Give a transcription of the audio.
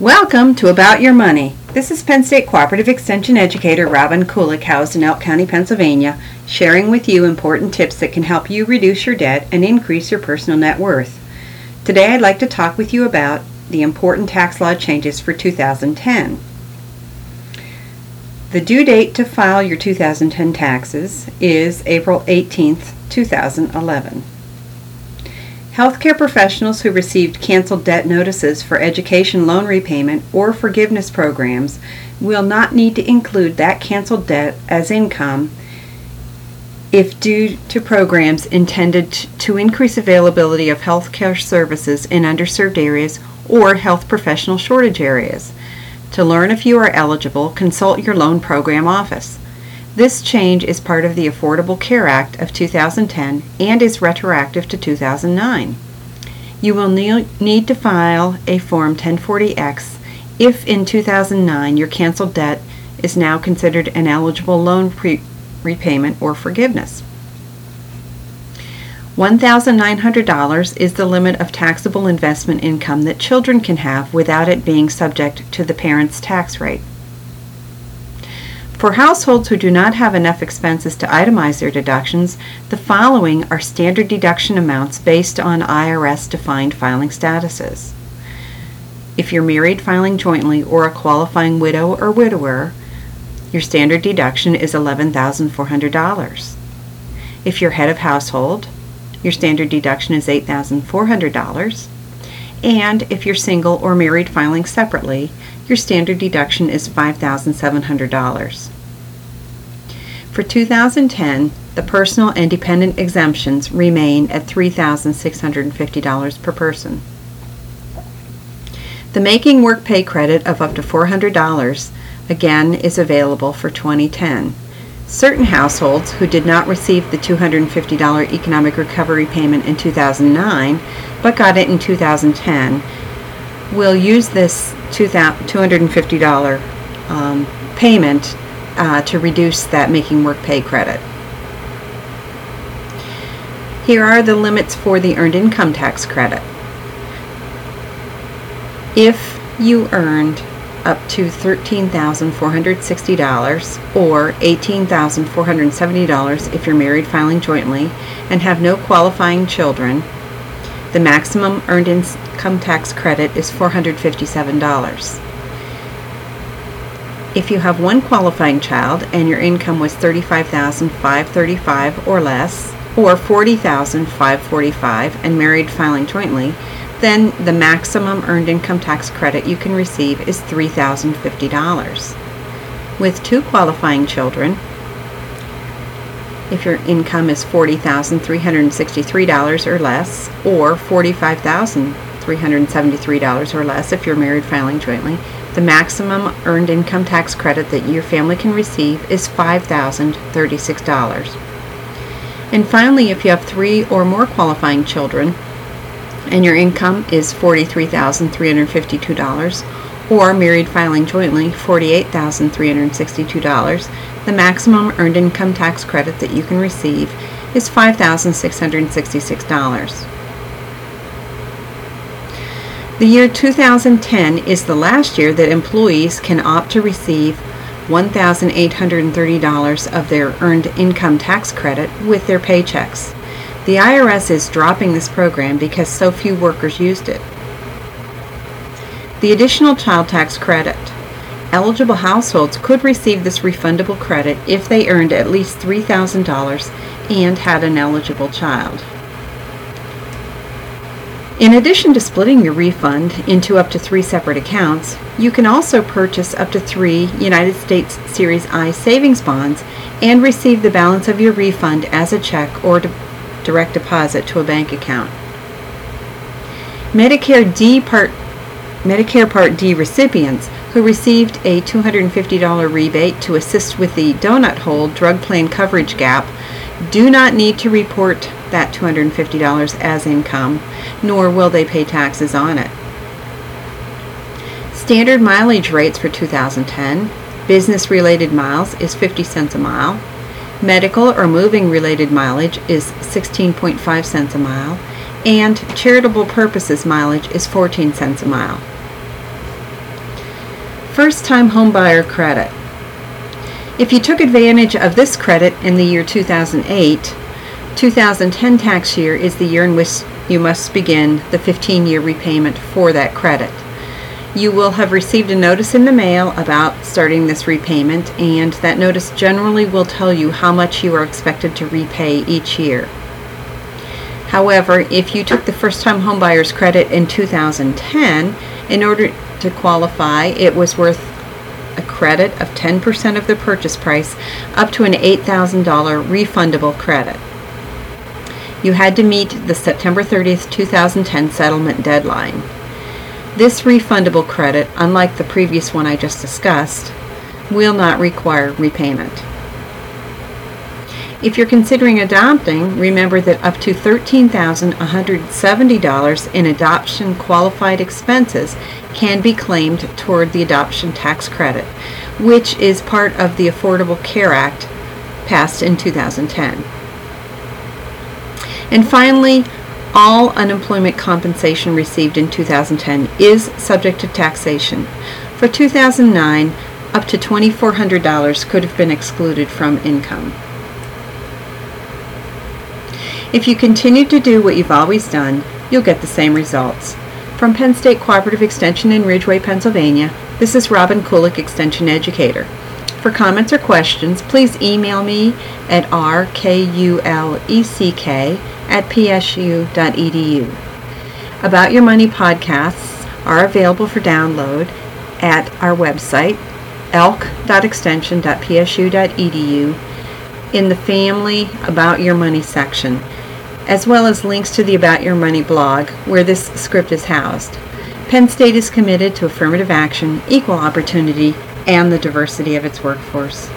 Welcome to About Your Money. This is Penn State Cooperative Extension Educator Robin Kuleck, housed in Elk County, Pennsylvania, sharing with you important tips that can help you reduce your debt and increase your personal net worth. Today I'd like to talk with you about the important tax law changes for 2010. The due date to file your 2010 taxes is April 18th, 2011. Healthcare professionals who received canceled debt notices for education loan repayment or forgiveness programs will not need to include that canceled debt as income if due to programs intended to increase availability of healthcare services in underserved areas or health professional shortage areas. To learn if you are eligible, consult your loan program office. This change is part of the Affordable Care Act of 2010 and is retroactive to 2009. You will need to file a Form 1040X if in 2009 your canceled debt is now considered an eligible loan pre- repayment or forgiveness. $1,900 is the limit of taxable investment income that children can have without it being subject to the parent's tax rate. For households who do not have enough expenses to itemize their deductions, the following are standard deduction amounts based on IRS defined filing statuses. If you're married filing jointly or a qualifying widow or widower, your standard deduction is $11,400. If you're head of household, your standard deduction is $8,400. And if you're single or married filing separately, your standard deduction is $5,700. For 2010, the personal and dependent exemptions remain at $3,650 per person. The Making Work Pay credit of up to $400 again is available for 2010. Certain households who did not receive the $250 economic recovery payment in 2009 but got it in 2010 will use this $250 um, payment uh, to reduce that making work pay credit. Here are the limits for the earned income tax credit. If you earned up to $13,460 or $18,470 if you're married filing jointly and have no qualifying children, the maximum earned income tax credit is $457. If you have one qualifying child and your income was $35,535 or less, or $40,545 and married filing jointly, then the maximum earned income tax credit you can receive is $3,050. With two qualifying children, if your income is $40,363 or less, or $45,373 or less if you're married filing jointly, the maximum earned income tax credit that your family can receive is $5,036. And finally, if you have three or more qualifying children and your income is $43,352 or married filing jointly $48,362, the maximum earned income tax credit that you can receive is $5,666. The year 2010 is the last year that employees can opt to receive $1,830 of their earned income tax credit with their paychecks. The IRS is dropping this program because so few workers used it. The additional child tax credit. Eligible households could receive this refundable credit if they earned at least $3,000 and had an eligible child. In addition to splitting your refund into up to three separate accounts, you can also purchase up to three United States Series I savings bonds and receive the balance of your refund as a check or direct deposit to a bank account. Medicare D Part Medicare Part D recipients who received a $250 rebate to assist with the donut hole drug plan coverage gap do not need to report that $250 as income, nor will they pay taxes on it. Standard mileage rates for 2010 business related miles is 50 cents a mile, medical or moving related mileage is 16.5 cents a mile, and charitable purposes mileage is 14 cents a mile. First time homebuyer credit. If you took advantage of this credit in the year 2008, 2010 tax year is the year in which you must begin the 15 year repayment for that credit. You will have received a notice in the mail about starting this repayment, and that notice generally will tell you how much you are expected to repay each year. However, if you took the first time homebuyer's credit in 2010, in order to qualify, it was worth a credit of 10% of the purchase price up to an $8,000 refundable credit. You had to meet the September 30th, 2010 settlement deadline. This refundable credit, unlike the previous one I just discussed, will not require repayment. If you're considering adopting, remember that up to $13,170 in adoption qualified expenses can be claimed toward the adoption tax credit, which is part of the Affordable Care Act passed in 2010. And finally, all unemployment compensation received in 2010 is subject to taxation. For 2009, up to $2,400 could have been excluded from income. If you continue to do what you've always done, you'll get the same results. From Penn State Cooperative Extension in Ridgway, Pennsylvania, this is Robin Kuleck, Extension Educator. For comments or questions, please email me at rkuleck at psu.edu. About Your Money podcasts are available for download at our website, elk.extension.psu.edu, in the Family About Your Money section, as well as links to the About Your Money blog where this script is housed. Penn State is committed to affirmative action, equal opportunity, and the diversity of its workforce.